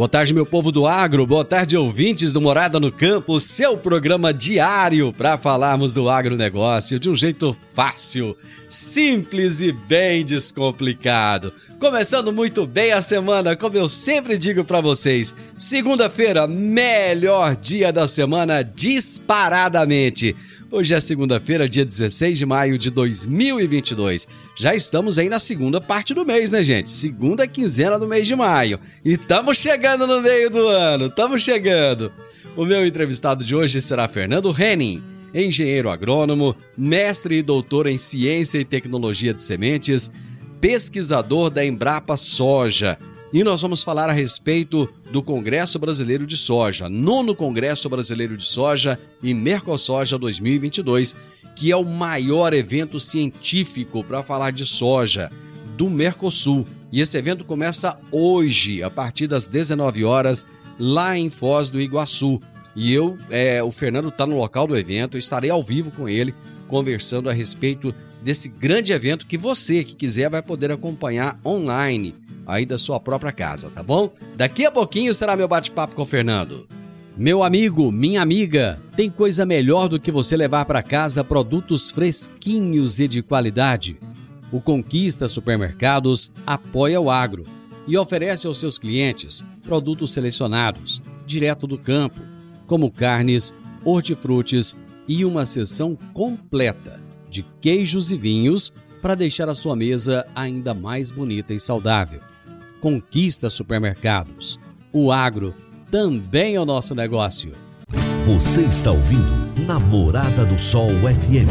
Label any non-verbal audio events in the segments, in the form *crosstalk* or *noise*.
Boa tarde, meu povo do agro. Boa tarde, ouvintes do Morada no Campo, seu programa diário para falarmos do agronegócio de um jeito fácil, simples e bem descomplicado. Começando muito bem a semana, como eu sempre digo para vocês. Segunda-feira, melhor dia da semana disparadamente. Hoje é segunda-feira, dia 16 de maio de 2022. Já estamos aí na segunda parte do mês, né, gente? Segunda quinzena do mês de maio. E estamos chegando no meio do ano, estamos chegando. O meu entrevistado de hoje será Fernando Henning, engenheiro agrônomo, mestre e doutor em ciência e tecnologia de sementes, pesquisador da Embrapa Soja e nós vamos falar a respeito do Congresso Brasileiro de Soja, nono Congresso Brasileiro de Soja e Mercosoja 2022, que é o maior evento científico para falar de soja do Mercosul. E esse evento começa hoje, a partir das 19 horas, lá em Foz do Iguaçu. E eu, é, o Fernando está no local do evento, estarei ao vivo com ele, conversando a respeito desse grande evento que você que quiser vai poder acompanhar online aí da sua própria casa, tá bom? Daqui a pouquinho será meu bate-papo com o Fernando. Meu amigo, minha amiga, tem coisa melhor do que você levar para casa produtos fresquinhos e de qualidade. O Conquista Supermercados apoia o agro e oferece aos seus clientes produtos selecionados, direto do campo, como carnes, hortifrutis e uma seção completa de queijos e vinhos para deixar a sua mesa ainda mais bonita e saudável. Conquista Supermercados. O agro também é o nosso negócio. Você está ouvindo Namorada do Sol FM.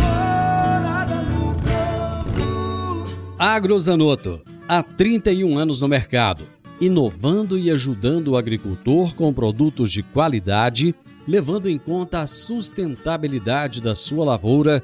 Agrozanoto, há 31 anos no mercado, inovando e ajudando o agricultor com produtos de qualidade, levando em conta a sustentabilidade da sua lavoura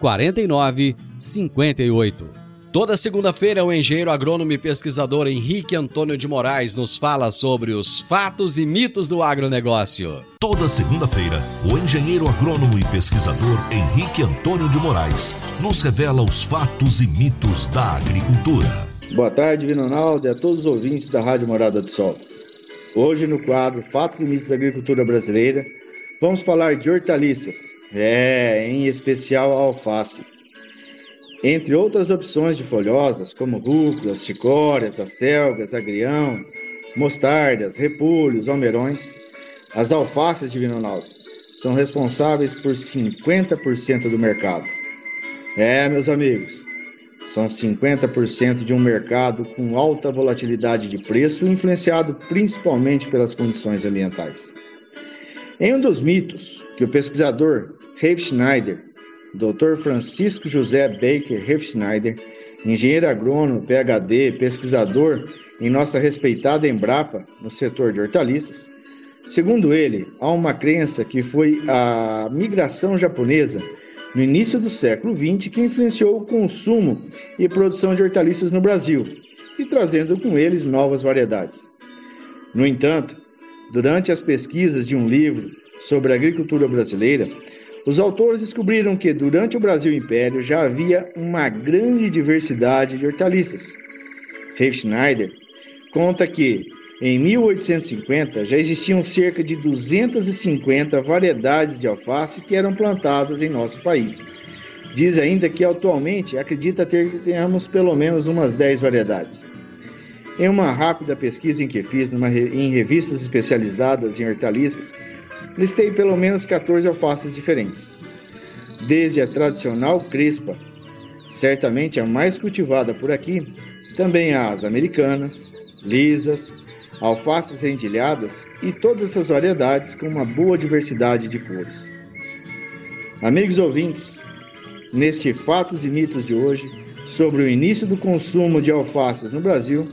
4958. Toda segunda-feira, o engenheiro agrônomo e pesquisador Henrique Antônio de Moraes nos fala sobre os fatos e mitos do agronegócio. Toda segunda-feira, o engenheiro agrônomo e pesquisador Henrique Antônio de Moraes nos revela os fatos e mitos da agricultura. Boa tarde, Vinonaldo e a todos os ouvintes da Rádio Morada do Sol. Hoje, no quadro Fatos e mitos da agricultura brasileira, vamos falar de hortaliças, é, em especial a alface. Entre outras opções de folhosas, como rúculas, chicórias, acelgas, agrião, mostardas, repolhos, almeirões, as alfaces de Vinonaldo são responsáveis por 50% do mercado. É, meus amigos, são 50% de um mercado com alta volatilidade de preço, influenciado principalmente pelas condições ambientais. Em um dos mitos que o pesquisador Reif Schneider Dr. Francisco José Baker Refschneider, engenheiro agrônomo, PhD, pesquisador em nossa respeitada Embrapa no setor de hortaliças. Segundo ele, há uma crença que foi a migração japonesa no início do século XX que influenciou o consumo e produção de hortaliças no Brasil e trazendo com eles novas variedades. No entanto, durante as pesquisas de um livro sobre a agricultura brasileira, Os autores descobriram que durante o Brasil Império já havia uma grande diversidade de hortaliças. Reif Schneider conta que em 1850 já existiam cerca de 250 variedades de alface que eram plantadas em nosso país. Diz ainda que atualmente acredita ter temos pelo menos umas 10 variedades. Em uma rápida pesquisa em que fiz numa, em revistas especializadas em hortaliças, listei pelo menos 14 alfaces diferentes. Desde a tradicional crespa, certamente a mais cultivada por aqui, também as americanas, lisas, alfaces rendilhadas e todas essas variedades com uma boa diversidade de cores. Amigos ouvintes, neste Fatos e Mitos de hoje, sobre o início do consumo de alfaces no Brasil,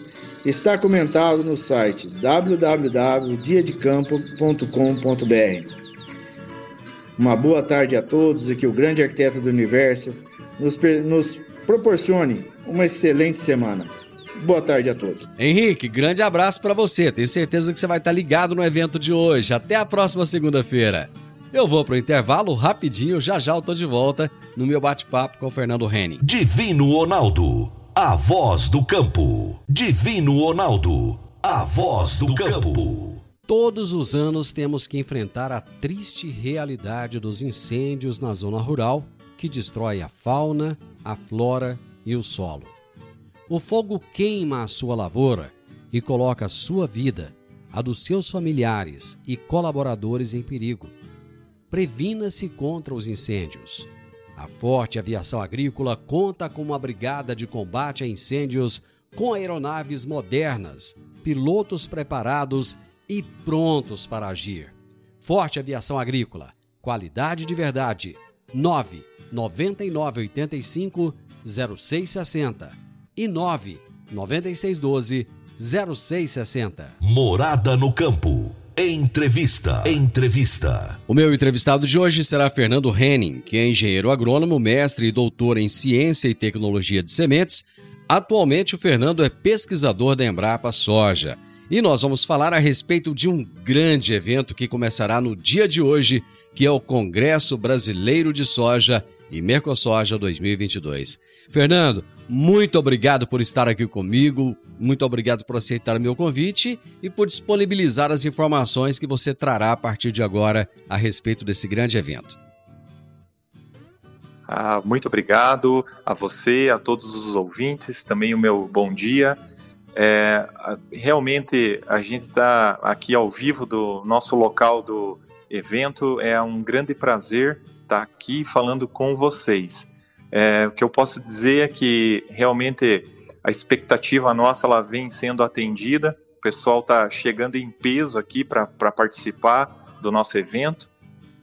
está comentado no site www.diadecampo.com.br. Uma boa tarde a todos e que o grande arquiteto do universo nos, nos proporcione uma excelente semana. Boa tarde a todos. Henrique, grande abraço para você. Tenho certeza que você vai estar ligado no evento de hoje. Até a próxima segunda-feira. Eu vou pro intervalo rapidinho, já já eu tô de volta no meu bate-papo com o Fernando Henning. Divino Ronaldo, a voz do campo. Divino Ronaldo, a voz do campo. Todos os anos temos que enfrentar a triste realidade dos incêndios na zona rural que destrói a fauna, a flora e o solo. O fogo queima a sua lavoura e coloca a sua vida, a dos seus familiares e colaboradores em perigo. Previna-se contra os incêndios. A Forte Aviação Agrícola conta com uma brigada de combate a incêndios com aeronaves modernas, pilotos preparados e prontos para agir. Forte Aviação Agrícola, qualidade de verdade. 9 9985 0660 e 9 9612 0660. Morada no campo. Entrevista. Entrevista. O meu entrevistado de hoje será Fernando Henning, que é engenheiro agrônomo, mestre e doutor em ciência e tecnologia de sementes. Atualmente, o Fernando é pesquisador da Embrapa Soja. E nós vamos falar a respeito de um grande evento que começará no dia de hoje, que é o Congresso Brasileiro de Soja e Mercosoja 2022. Fernando, muito obrigado por estar aqui comigo, muito obrigado por aceitar meu convite e por disponibilizar as informações que você trará a partir de agora a respeito desse grande evento. Ah, muito obrigado a você, a todos os ouvintes, também o meu bom dia. É, realmente a gente está aqui ao vivo do nosso local do evento, é um grande prazer estar aqui falando com vocês. É, o que eu posso dizer é que realmente a expectativa nossa ela vem sendo atendida. O pessoal está chegando em peso aqui para participar do nosso evento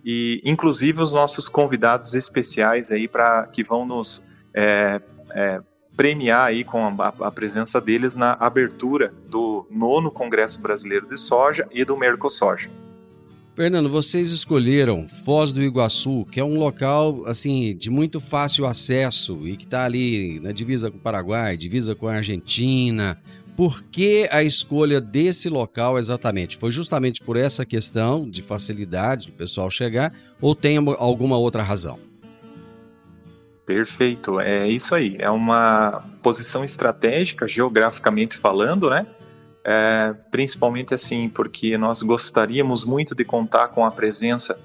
e inclusive os nossos convidados especiais aí para que vão nos é, é, premiar aí com a, a, presença deles na abertura do nono Congresso Brasileiro de Soja e do Mercosoja. Fernando, vocês escolheram Foz do Iguaçu, que é um local assim de muito fácil acesso e que está ali na divisa com o Paraguai, divisa com a Argentina. Por que a escolha desse local exatamente? Foi justamente por essa questão de facilidade do pessoal chegar ou tem alguma outra razão? Perfeito, é isso aí. É uma posição estratégica, geograficamente falando, né? É, principalmente assim, porque nós gostaríamos muito de contar com a presença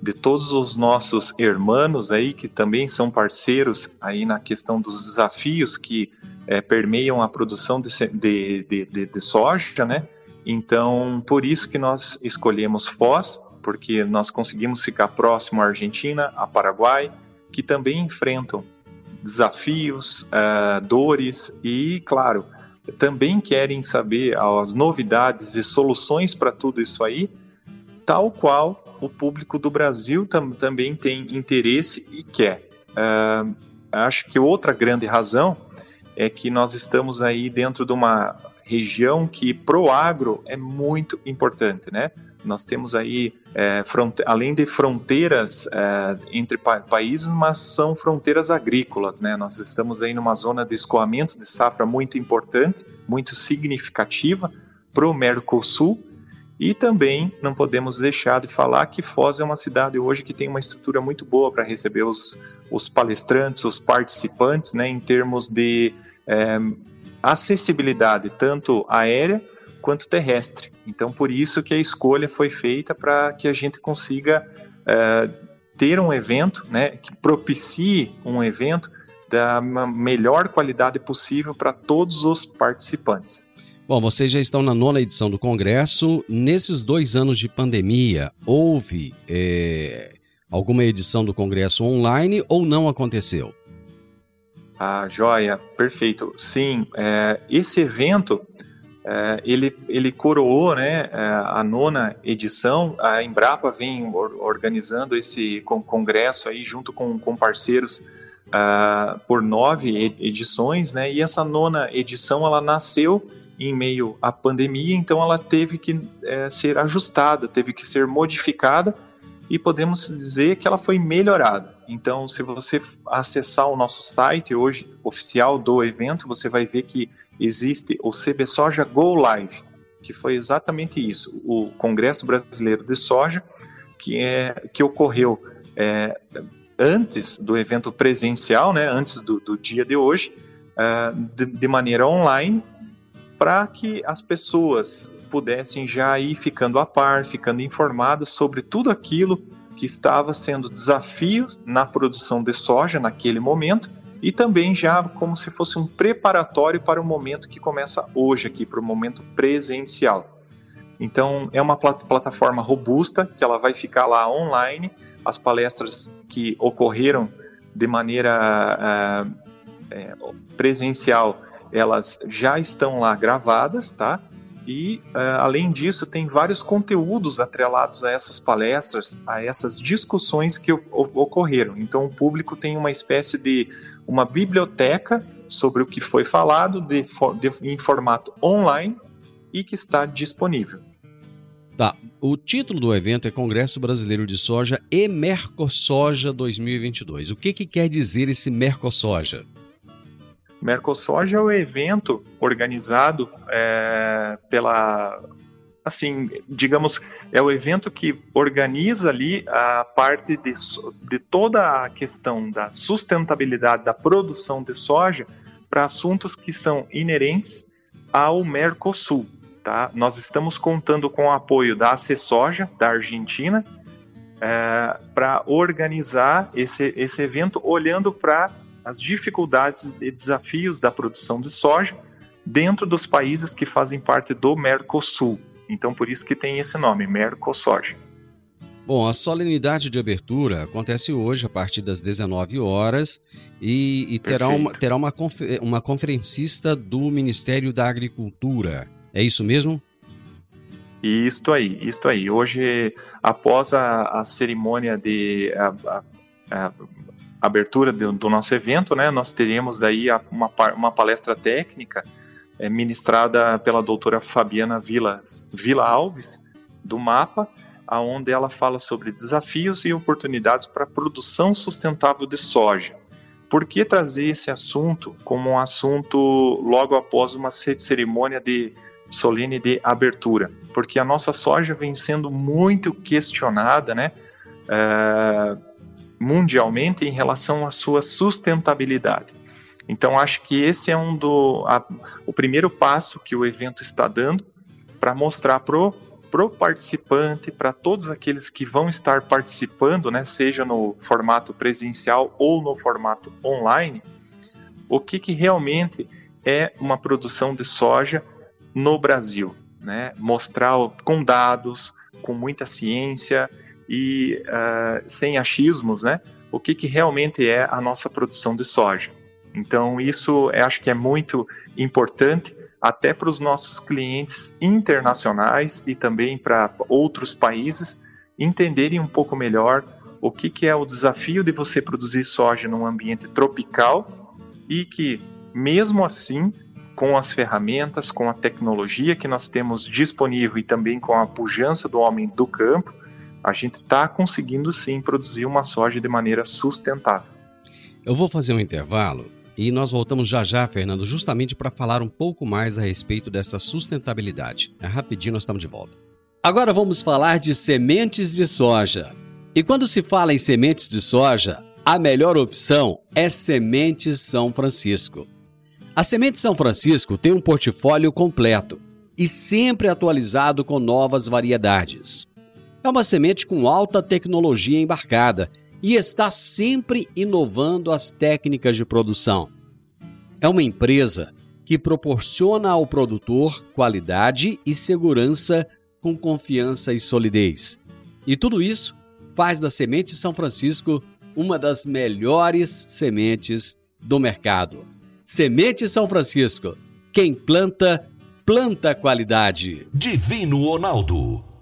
de todos os nossos irmãos aí, que também são parceiros aí na questão dos desafios que é, permeiam a produção de, de, de, de, soja, né? Então, por isso que nós escolhemos Foz, porque nós conseguimos ficar próximo à Argentina, a Paraguai, que também enfrentam desafios, uh, dores e, claro, também querem saber as novidades e soluções para tudo isso aí, tal qual o público do Brasil tam também tem interesse e quer. Uh, acho que outra grande razão é que nós estamos aí dentro de uma região que pro agro é muito importante, né? Nós temos aí, é, além de fronteiras é, entre pa países, mas são fronteiras agrícolas, né? Nós estamos aí numa zona de escoamento de safra muito importante, muito significativa para o Mercosul E também não podemos deixar de falar que Foz é uma cidade hoje que tem uma estrutura muito boa para receber os, os palestrantes, os participantes, né, em termos de é, acessibilidade, tanto aérea quanto terrestre. Então, por isso que a escolha foi feita para que a gente consiga é, ter um evento, né, que propicie um evento da melhor qualidade possível para todos os participantes. Bom, vocês já estão na nona edição do Congresso. Nesses dois anos de pandemia, houve é, alguma edição do Congresso online ou não aconteceu? Ah, joia, perfeito. Sim, é, esse evento é, ele, ele coroou né, é, a nona edição. A Embrapa vem organizando esse congresso aí junto com, com parceiros uh, por nove edições, né? E essa nona edição ela nasceu em meio à pandemia, então ela teve que é, ser ajustada, teve que ser modificada e podemos dizer que ela foi melhorada. Então, se você acessar o nosso site hoje oficial do evento, você vai ver que existe o CB Soja Go Live, que foi exatamente isso, o Congresso Brasileiro de Soja, que, é, que ocorreu é, antes do evento presencial, né, antes do, do dia de hoje, uh, de, de maneira online, para que as pessoas pudessem já ir ficando a par, ficando informadas sobre tudo aquilo que estava sendo desafio na produção de soja naquele momento e também já como se fosse um preparatório para o momento que começa hoje aqui, para o momento presencial. Então é uma plat plataforma robusta que ela vai ficar lá online. As palestras que ocorreram de maneira uh, presencial, elas já estão lá gravadas, tá? E, uh, além disso, tem vários conteúdos atrelados a essas palestras, a essas discussões que ocorreram. Então, o público tem uma espécie de uma biblioteca sobre o que foi falado de, de, em formato online e que está disponível. Tá. O título do evento é Congresso Brasileiro de Soja e Mercosoja 2022. O que, que quer dizer esse Mercosoja? Mercosoja é o evento organizado é, pela, assim, digamos, é o evento que organiza ali a parte de, de toda a questão da sustentabilidade da produção de soja para assuntos que são inerentes ao Mercosul. Tá? Nós estamos contando com o apoio da Soja da Argentina, é, para organizar esse, esse evento, olhando para as dificuldades e desafios da produção de soja dentro dos países que fazem parte do Mercosul. Então, por isso que tem esse nome, Mercosoja. Bom, a solenidade de abertura acontece hoje a partir das 19 horas e, e terá, uma, terá uma, confer, uma conferencista do Ministério da Agricultura. É isso mesmo? Isto aí, isto aí. Hoje, após a, a cerimônia de a, a, abertura do, do, nosso evento, né, nós teríamos aí uma, uma palestra técnica é, ministrada pela doutora Fabiana Vila, Vila Alves, do MAPA, aonde ela fala sobre desafios e oportunidades para a produção sustentável de soja. Por que trazer esse assunto como um assunto logo após uma cerimônia de solene de abertura? Porque a nossa soja vem sendo muito questionada, né? É, mundialmente em relação à sua sustentabilidade. Então, acho que esse é um do, a, o primeiro passo que o evento está dando para mostrar pro, pro participante, para todos aqueles que vão estar participando, né, seja no formato presencial ou no formato online, o que, que realmente é uma produção de soja no Brasil. Né? Mostrar com dados, com muita ciência, e uh, sem achismos, né? O que, que realmente é a nossa produção de soja. Então, isso eu acho que é muito importante até para os nossos clientes internacionais e também para outros países entenderem um pouco melhor o que, que é o desafio de você produzir soja num ambiente tropical e que, mesmo assim, com as ferramentas, com a tecnologia que nós temos disponível e também com a pujança do homem do campo, a gente está conseguindo sim produzir uma soja de maneira sustentável. Eu vou fazer um intervalo e nós voltamos já já, Fernando, justamente para falar um pouco mais a respeito dessa sustentabilidade. É rapidinho, nós estamos de volta. Agora vamos falar de sementes de soja. E quando se fala em sementes de soja, a melhor opção é Sementes São Francisco. A Semente São Francisco tem um portfólio completo e sempre atualizado com novas variedades. É uma semente com alta tecnologia embarcada e está sempre inovando as técnicas de produção. É uma empresa que proporciona ao produtor qualidade e segurança com confiança e solidez. E tudo isso faz da Semente São Francisco uma das melhores sementes do mercado. Semente São Francisco. Quem planta, planta qualidade. Divino Ronaldo,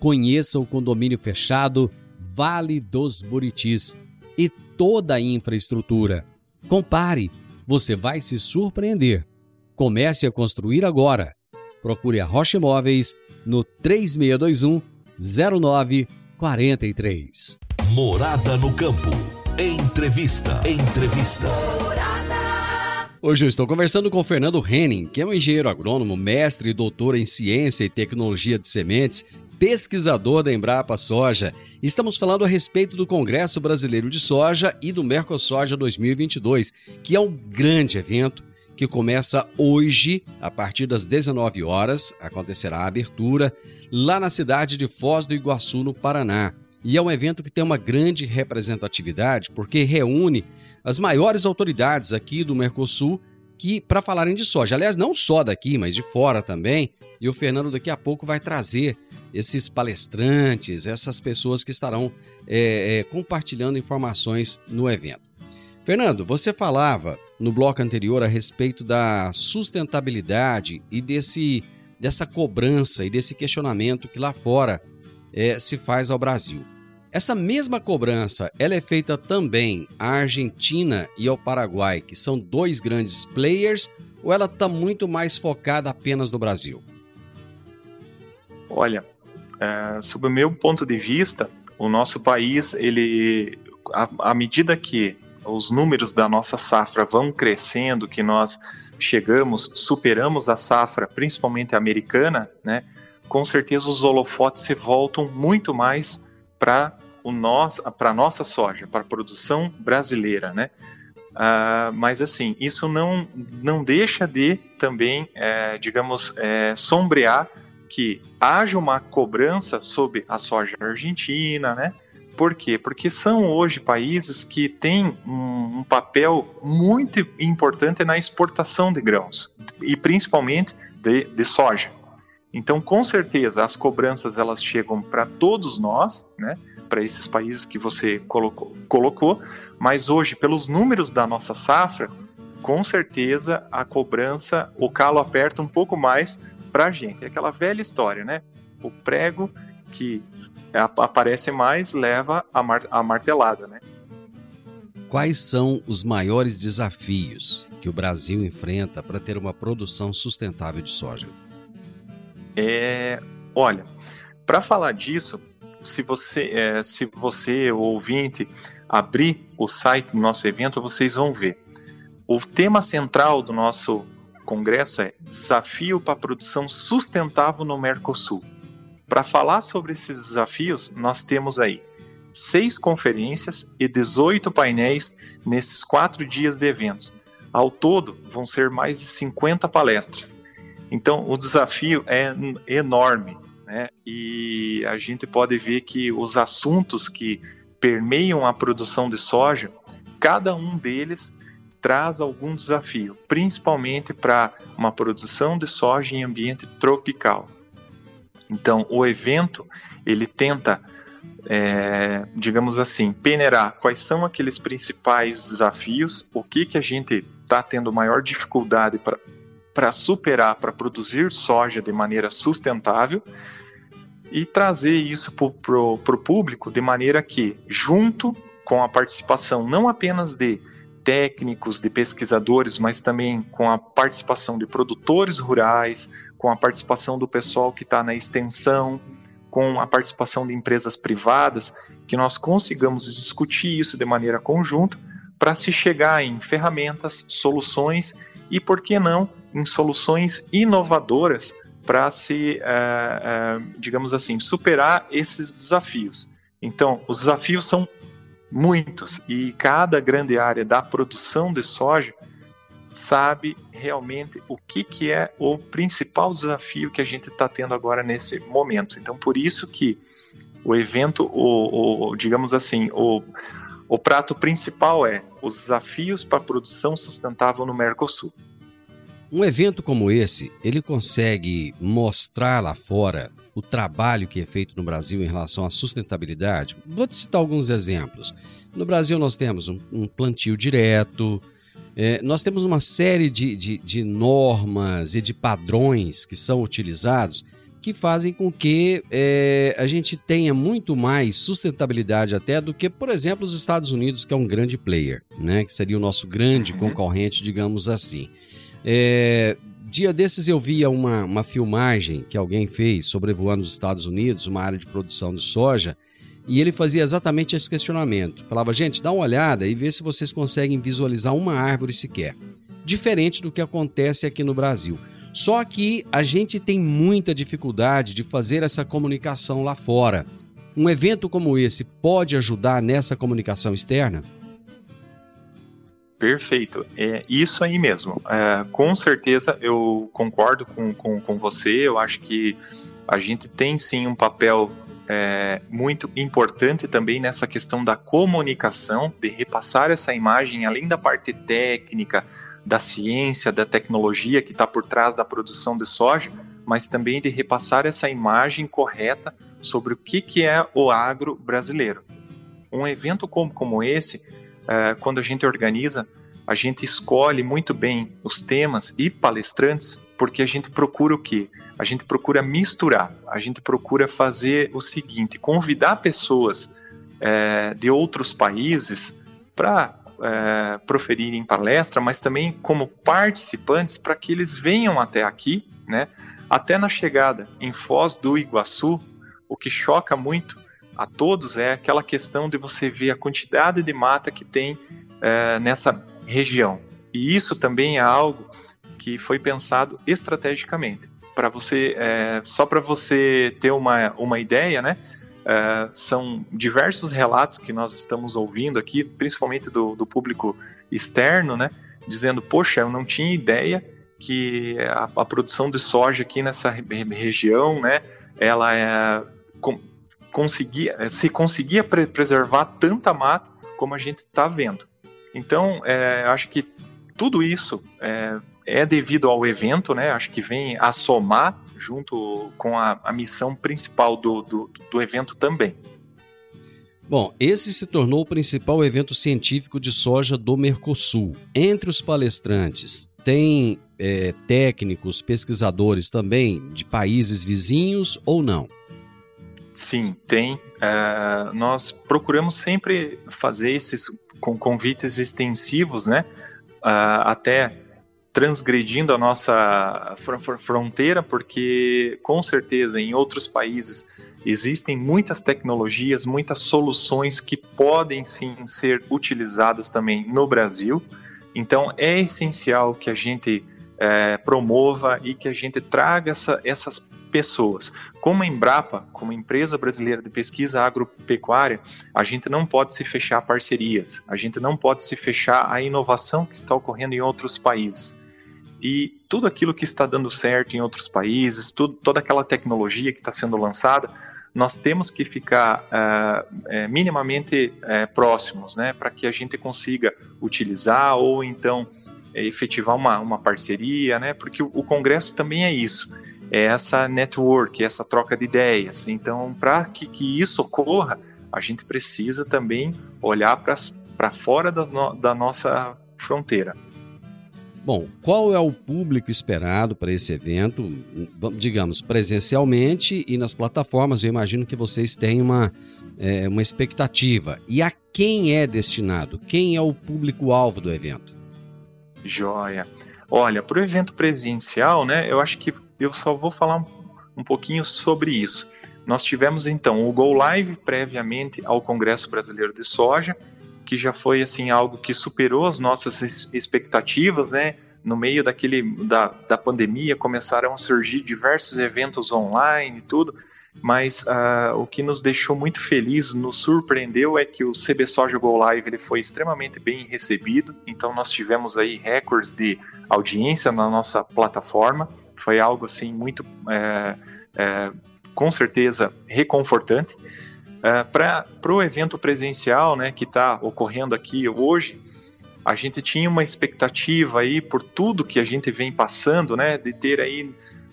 Conheça o condomínio fechado Vale dos Buritis e toda a infraestrutura. Compare, você vai se surpreender. Comece a construir agora. Procure a Rocha Imóveis no 3621 0943. Morada no campo. Entrevista. Entrevista. Hoje eu estou conversando com Fernando Henning, que é um engenheiro agrônomo, mestre e doutor em ciência e tecnologia de sementes, pesquisador da Embrapa Soja. Estamos falando a respeito do Congresso Brasileiro de Soja e do Mercosoja 2022, que é um grande evento que começa hoje, a partir das 19 horas, acontecerá a abertura lá na cidade de Foz do Iguaçu, no Paraná. E é um evento que tem uma grande representatividade porque reúne as maiores autoridades aqui do Mercosul que para falarem de soja. Aliás, não só daqui, mas de fora também. E o Fernando daqui a pouco vai trazer esses palestrantes, essas pessoas que estarão é, é, compartilhando informações no evento. Fernando, você falava no bloco anterior a respeito da sustentabilidade e desse, dessa cobrança e desse questionamento que lá fora é, se faz ao Brasil. Essa mesma cobrança ela é feita também à Argentina e ao Paraguai, que são dois grandes players, ou ela está muito mais focada apenas no Brasil? Olha, é, sob o meu ponto de vista, o nosso país, ele, à medida que os números da nossa safra vão crescendo, que nós chegamos, superamos a safra, principalmente americana, né? com certeza os holofotes se voltam muito mais para para nossa soja, para a produção brasileira, né? Uh, mas assim, isso não, não deixa de também, é, digamos, é, sombrear que haja uma cobrança sobre a soja argentina, né? Por quê? Porque são hoje países que têm um, um papel muito importante na exportação de grãos e principalmente de, de soja. Então, com certeza, as cobranças elas chegam para todos nós, né? Para esses países que você colocou, colocou, mas hoje, pelos números da nossa safra, com certeza a cobrança, o calo aperta um pouco mais para a gente. É aquela velha história, né? O prego que aparece mais leva a, mar a martelada, né? Quais são os maiores desafios que o Brasil enfrenta para ter uma produção sustentável de soja? É, olha, para falar disso, se você, é, se você, ouvinte, abrir o site do nosso evento, vocês vão ver. O tema central do nosso congresso é Desafio para a Produção Sustentável no Mercosul. Para falar sobre esses desafios, nós temos aí seis conferências e 18 painéis nesses quatro dias de eventos. Ao todo, vão ser mais de 50 palestras. Então, o desafio é enorme, né? E a gente pode ver que os assuntos que permeiam a produção de soja, cada um deles traz algum desafio, principalmente para uma produção de soja em ambiente tropical. Então, o evento ele tenta, é, digamos assim, peneirar quais são aqueles principais desafios, o que que a gente está tendo maior dificuldade para para superar, para produzir soja de maneira sustentável e trazer isso para o público de maneira que, junto com a participação não apenas de técnicos, de pesquisadores, mas também com a participação de produtores rurais, com a participação do pessoal que está na extensão, com a participação de empresas privadas, que nós consigamos discutir isso de maneira conjunta para se chegar em ferramentas, soluções e, por que não, em soluções inovadoras para se, uh, uh, digamos assim, superar esses desafios. Então, os desafios são muitos e cada grande área da produção de soja sabe realmente o que, que é o principal desafio que a gente está tendo agora nesse momento. Então, por isso que o evento, o, o digamos assim, o, o prato principal é os desafios para a produção sustentável no Mercosul. Um evento como esse, ele consegue mostrar lá fora o trabalho que é feito no Brasil em relação à sustentabilidade? Vou te citar alguns exemplos. No Brasil nós temos um, um plantio direto, é, nós temos uma série de, de, de normas e de padrões que são utilizados que fazem com que é, a gente tenha muito mais sustentabilidade até do que, por exemplo, os Estados Unidos, que é um grande player, né? que seria o nosso grande uhum. concorrente, digamos assim. É, dia desses eu via uma, uma filmagem que alguém fez sobrevoando os Estados Unidos, uma área de produção de soja, e ele fazia exatamente esse questionamento. Falava, gente, dá uma olhada e vê se vocês conseguem visualizar uma árvore sequer. Diferente do que acontece aqui no Brasil. Só que a gente tem muita dificuldade de fazer essa comunicação lá fora. Um evento como esse pode ajudar nessa comunicação externa? Perfeito, é isso aí mesmo. É, com certeza eu concordo com, com, com você. Eu acho que a gente tem sim um papel é, muito importante também nessa questão da comunicação, de repassar essa imagem, além da parte técnica, da ciência, da tecnologia que está por trás da produção de soja, mas também de repassar essa imagem correta sobre o que, que é o agro brasileiro. Um evento como, como esse é, quando a gente organiza, a gente escolhe muito bem os temas e palestrantes, porque a gente procura o quê? A gente procura misturar, a gente procura fazer o seguinte: convidar pessoas é, de outros países para é, proferirem palestra, mas também como participantes para que eles venham até aqui, né? Até na chegada em Foz do Iguaçu, o que choca muito a todos é aquela questão de você ver a quantidade de mata que tem é, nessa região. E isso também é algo que foi pensado estrategicamente. Para você, é, só para você ter uma, uma ideia, né? É, são diversos relatos que nós estamos ouvindo aqui, principalmente do, do público externo, né? Dizendo, poxa, eu não tinha ideia que a, a produção de soja aqui nessa região, né? Ela é, com, conseguia, se conseguia pre preservar tanta mata como a gente está vendo. Então, é, acho que tudo isso é, é, devido ao evento, né? Acho que vem a somar junto com a, a missão principal do, do, do evento também. Bom, esse se tornou o principal evento científico de soja do Mercosul. Entre os palestrantes, tem é, técnicos, pesquisadores também de países vizinhos ou não? Sim, tem. Uh, nós procuramos sempre fazer esses com convites extensivos, né? Uh, até transgredindo a nossa fronteira, porque com certeza em outros países existem muitas tecnologias, muitas soluções que podem sim ser utilizadas também no Brasil. Então é essencial que a gente é, promova e que a gente traga essa, essas pessoas. Como a Embrapa, como empresa brasileira de pesquisa agropecuária, a gente não pode se fechar a parcerias, a gente não pode se fechar a inovação que está ocorrendo em outros países. E tudo aquilo que está dando certo em outros países, tudo, toda aquela tecnologia que está sendo lançada, nós temos que ficar uh, minimamente uh, próximos, né, para que a gente consiga utilizar ou então é, efetivar uma, uma parceria, né? Porque o, o, Congresso também é isso, é essa network, essa troca de ideias. Então, para que, que isso ocorra, a gente precisa também olhar para fora da, no, da nossa fronteira. Bom, qual é o público esperado para esse evento, digamos, presencialmente e nas plataformas? Eu imagino que vocês têm uma, é, uma expectativa. E a quem é destinado? Quem é o público-alvo do evento? Joia. Olha, para o evento presencial, né, eu acho que eu só vou falar um, um pouquinho sobre isso. Nós tivemos então o Go Live previamente ao Congresso Brasileiro de Soja, que já foi assim algo que superou as nossas expectativas, né? No meio daquele da, da pandemia começaram a surgir diversos eventos online e tudo, mas uh, o que nos deixou muito feliz, nos surpreendeu é que o CB Soja Go Live ele foi extremamente bem recebido, então nós tivemos aí recordes de audiência na nossa plataforma, foi algo assim muito é, é, com certeza reconfortante. Uh, Para o evento presencial, né, que está ocorrendo aqui hoje, a gente tinha uma expectativa aí por tudo que a gente vem passando, né, de ter aí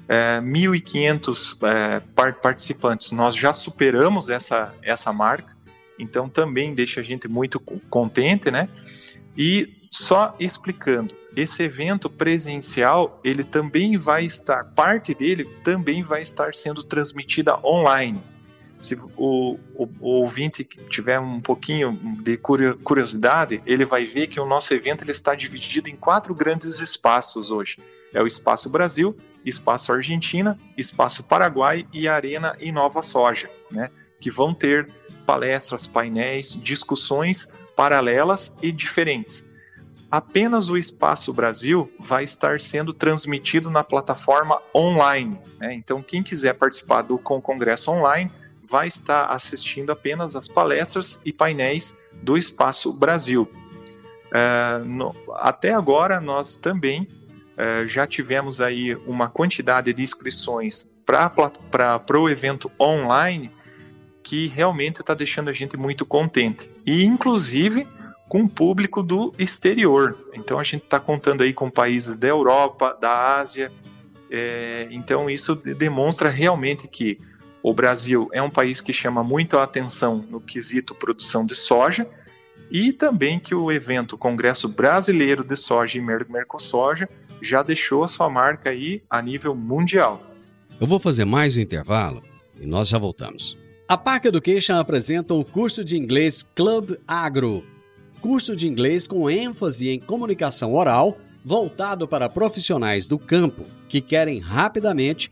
é, 1.500 é, participantes. Nós já superamos essa, essa marca, então também deixa a gente muito contente, né? E só explicando, esse evento presencial, ele também vai estar, parte dele também vai estar sendo transmitida online. Se o, o, o ouvinte tiver um pouquinho de curiosidade, ele vai ver que o nosso evento ele está dividido em quatro grandes espaços hoje. É o Espaço Brasil, Espaço Argentina, Espaço Paraguai e Arena em Nova Soja, né? que vão ter palestras, painéis, discussões paralelas e diferentes. Apenas o Espaço Brasil vai estar sendo transmitido na plataforma online. Né? Então, quem quiser participar do Congresso Online vai estar assistindo apenas as palestras e painéis do Espaço Brasil. Uh, no, até agora, nós também uh, já tivemos aí uma quantidade de inscrições para o evento online que realmente está deixando a gente muito contente. E, inclusive, com público do exterior. Então, a gente está contando aí com países da Europa, da Ásia. É, então, isso demonstra realmente que o Brasil é um país que chama muito a atenção no quesito produção de soja e também que o evento Congresso Brasileiro de Soja e Mercosoja já deixou a sua marca aí a nível mundial. Eu vou fazer mais um intervalo e nós já voltamos. A Park Education apresenta o curso de inglês Club Agro, curso de inglês com ênfase em comunicação oral voltado para profissionais do campo que querem rapidamente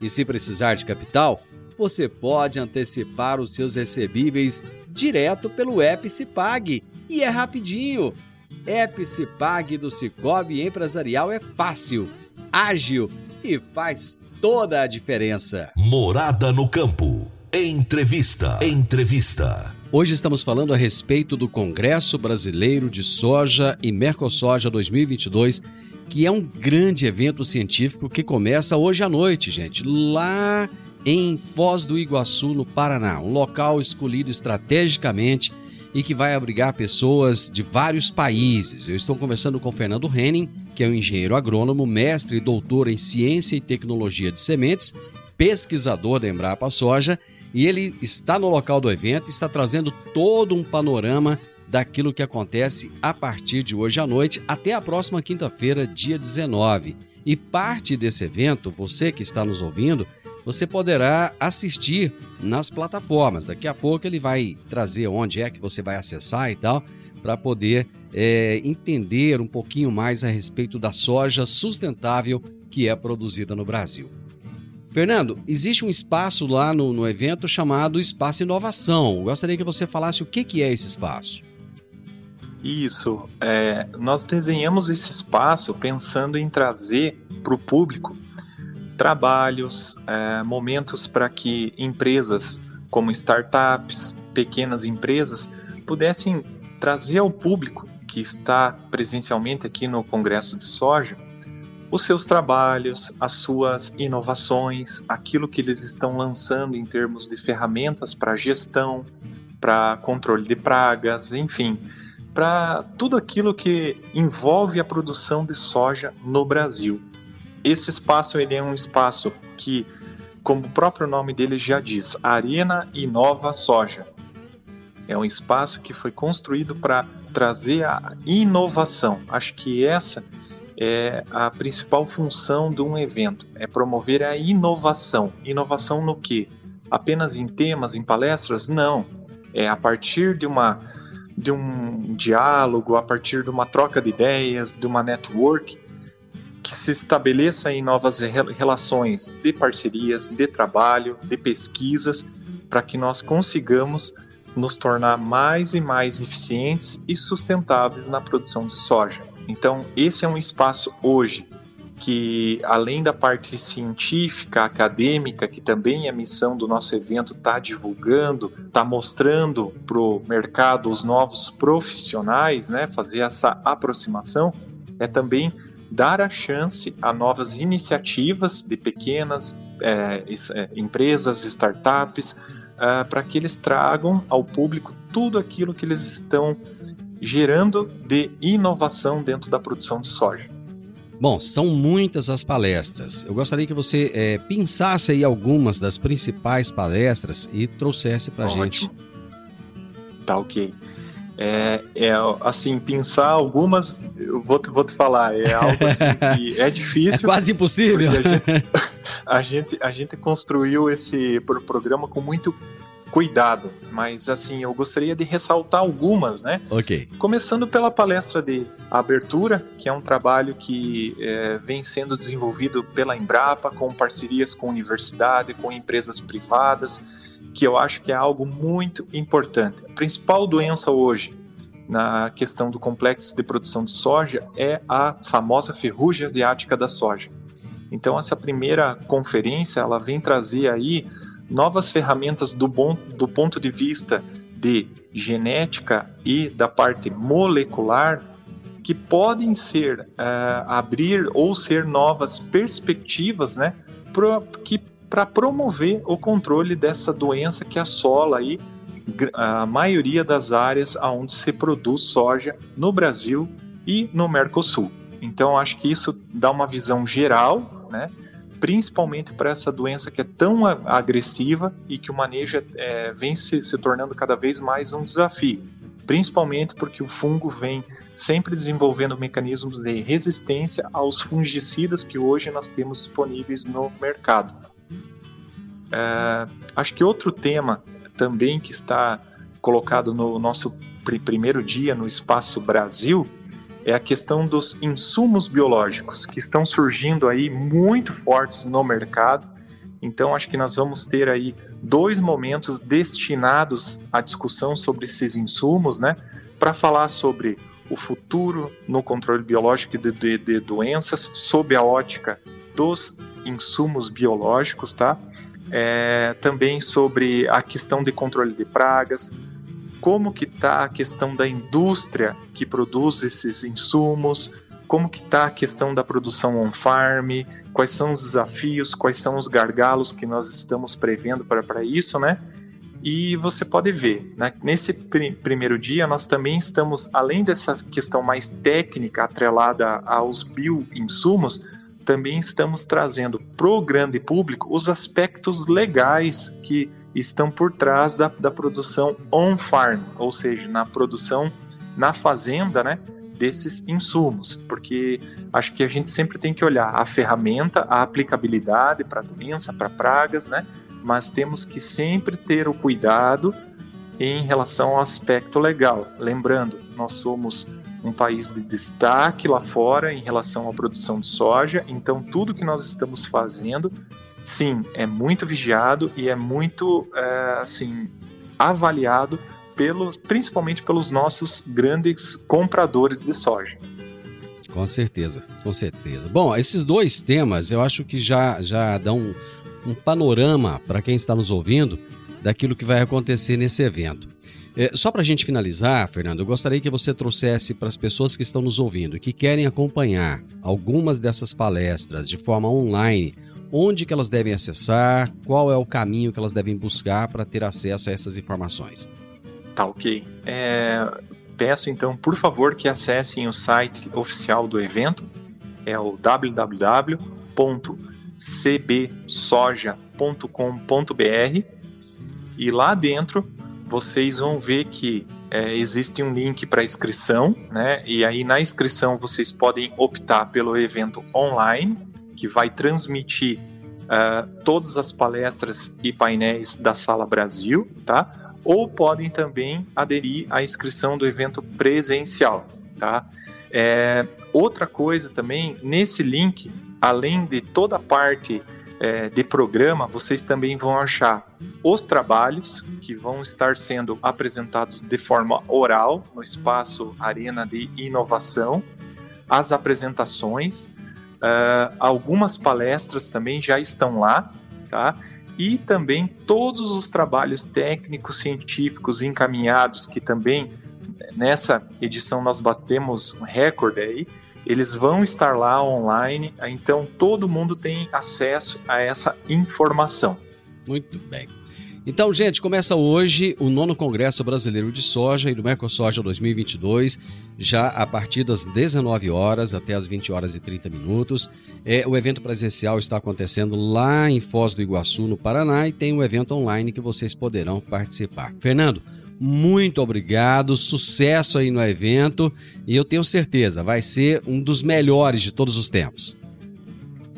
E se precisar de capital, você pode antecipar os seus recebíveis direto pelo app Cipag e é rapidinho. App Cipag do Cicobi Empresarial é fácil, ágil e faz toda a diferença. Morada no campo. Entrevista. Entrevista. Hoje estamos falando a respeito do Congresso Brasileiro de Soja e Mercosoja 2022 que é um grande evento científico que começa hoje à noite, gente, lá em Foz do Iguaçu, no Paraná, um local escolhido estrategicamente e que vai abrigar pessoas de vários países. Eu estou conversando com Fernando Henning, que é um engenheiro agrônomo, mestre e doutor em ciência e tecnologia de sementes, pesquisador da Embrapa Soja, e ele está no local do evento e está trazendo todo um panorama daquilo que acontece a partir de hoje à noite até a próxima quinta-feira, dia 19. E parte desse evento, você que está nos ouvindo, você poderá assistir nas plataformas. Daqui a pouco ele vai trazer onde é que você vai acessar e tal, para poder é, entender um pouquinho mais a respeito da soja sustentável que é produzida no Brasil. Fernando, existe um espaço lá no, no evento chamado Espaço Inovação. gostaria que você falasse o que, que é esse espaço. Isso. É, nós desenhamos esse espaço pensando em trazer para o público trabalhos, é, momentos para que empresas como startups, pequenas empresas, pudessem trazer ao público que está presencialmente aqui no Congresso de Soja os seus trabalhos, as suas inovações, aquilo que eles estão lançando em termos de ferramentas para gestão, para controle de pragas, enfim, para tudo aquilo que envolve a produção de soja no Brasil. Esse espaço ele é um espaço que, como o próprio nome dele já diz, Arena Inova Soja. É um espaço que foi construído para trazer a inovação. Acho que essa é a principal função de um evento, é promover a inovação. Inovação no que? Apenas em temas, em palestras? Não. É a partir de uma de um diálogo, a partir de uma troca de ideias, de uma network que se estabeleça em novas relações de parcerias, de trabalho, de pesquisas, para que nós consigamos nos tornar mais e mais eficientes e sustentáveis na produção de soja. Então, esse é um espaço hoje que, além da parte científica, acadêmica, que também é a missão do nosso evento, está divulgando, está mostrando para o mercado os novos profissionais, né, fazer essa aproximação, é também dar a chance a novas iniciativas de pequenas é, é empresas, startups, é, para que eles tragam ao público tudo aquilo que eles estão gerando de inovação dentro da produção de soja. Bom, são muitas as palestras. Eu gostaria que você é, pensasse aí algumas das principais palestras e trouxesse para a gente. Tá ok. É, é, assim, pensar algumas, eu vou, vou te falar, é algo assim que *laughs* é difícil. É quase impossível. A gente, *laughs* a gente, a gente construiu esse programa com muito cuidado, mas assim, eu gostaria de ressaltar algumas, né? Ok. Começando pela palestra de abertura, que é um trabalho que é, vem sendo desenvolvido pela Embrapa, com parcerias com universidade, com empresas privadas, que eu acho que é algo muito importante. A principal doença hoje na questão do complexo de produção de soja é a famosa ferrugem asiática da soja. Então essa primeira conferência ela vem trazer aí novas ferramentas do, bom, do ponto de vista de genética e da parte molecular que podem ser uh, abrir ou ser novas perspectivas, né, para promover o controle dessa doença que assola aí a maioria das áreas onde se produz soja no Brasil e no Mercosul. Então acho que isso dá uma visão geral, né, principalmente para essa doença que é tão agressiva e que o manejo é, vem se, se tornando cada vez mais um desafio, principalmente porque o fungo vem sempre desenvolvendo mecanismos de resistência aos fungicidas que hoje nós temos disponíveis no mercado. É, acho que outro tema também que está colocado no nosso primeiro dia no Espaço Brasil é a questão dos insumos biológicos que estão surgindo aí muito fortes no mercado. Então acho que nós vamos ter aí dois momentos destinados à discussão sobre esses insumos, né, para falar sobre o futuro no controle biológico de, de, de doenças sob a ótica dos insumos biológicos, tá? É, também sobre a questão de controle de pragas, como que está a questão da indústria que produz esses insumos, como que está a questão da produção on-farm, quais são os desafios, quais são os gargalos que nós estamos prevendo para isso, né? E você pode ver, né, nesse pr primeiro dia, nós também estamos, além dessa questão mais técnica atrelada aos bioinsumos, também estamos trazendo para o grande público os aspectos legais que estão por trás da, da produção on-farm, ou seja, na produção na fazenda, né, desses insumos, porque acho que a gente sempre tem que olhar a ferramenta, a aplicabilidade para doença, para pragas, né, mas temos que sempre ter o cuidado em relação ao aspecto legal. Lembrando, nós somos um país de destaque lá fora em relação à produção de soja, então tudo que nós estamos fazendo, sim, é muito vigiado e é muito, é, assim, avaliado pelos, principalmente pelos nossos grandes compradores de soja. Com certeza, com certeza. Bom, esses dois temas eu acho que já, já dão um panorama para quem está nos ouvindo daquilo que vai acontecer nesse evento. É, só para a gente finalizar, Fernando, eu gostaria que você trouxesse para as pessoas que estão nos ouvindo que querem acompanhar algumas dessas palestras de forma online, onde que elas devem acessar, qual é o caminho que elas devem buscar para ter acesso a essas informações. Tá ok. É, peço então, por favor, que acessem o site oficial do evento, é o www cbsoja.com.br e lá dentro vocês vão ver que é, existe um link para inscrição, né? E aí na inscrição vocês podem optar pelo evento online, que vai transmitir uh, todas as palestras e painéis da Sala Brasil, tá? Ou podem também aderir à inscrição do evento presencial, tá? É, outra coisa também, nesse link além de toda a parte é, de programa, vocês também vão achar os trabalhos que vão estar sendo apresentados de forma oral no espaço Arena de Inovação, as apresentações, uh, algumas palestras também já estão lá, tá? E também todos os trabalhos técnicos científicos encaminhados que também nessa edição nós batemos um recorde aí eles vão estar lá online, então todo mundo tem acesso a essa informação. Muito bem. Então, gente, começa hoje o nono Congresso Brasileiro de Soja e do Mercosoja 2022, já a partir das 19 horas até as 20 horas e 30 minutos. É, o evento presencial está acontecendo lá em Foz do Iguaçu, no Paraná, e tem um evento online que vocês poderão participar. Fernando, muito obrigado, sucesso aí no evento e eu tenho certeza vai ser um dos melhores de todos os tempos.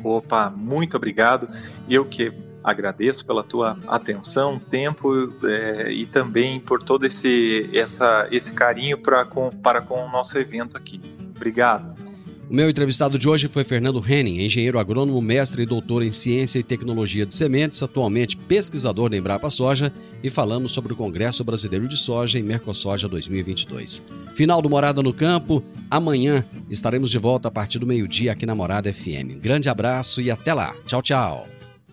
Opa, muito obrigado. Eu que agradeço pela tua atenção, tempo é, e também por todo esse, essa, esse carinho pra, com, para com o nosso evento aqui. Obrigado. O meu entrevistado de hoje foi Fernando Henning, engenheiro agrônomo, mestre e doutor em ciência e tecnologia de sementes, atualmente pesquisador da Embrapa Soja, e falamos sobre o Congresso Brasileiro de Soja em Mercosoja 2022. Final do Morada no Campo, amanhã estaremos de volta a partir do meio-dia aqui na Morada FM. Grande abraço e até lá. Tchau, tchau.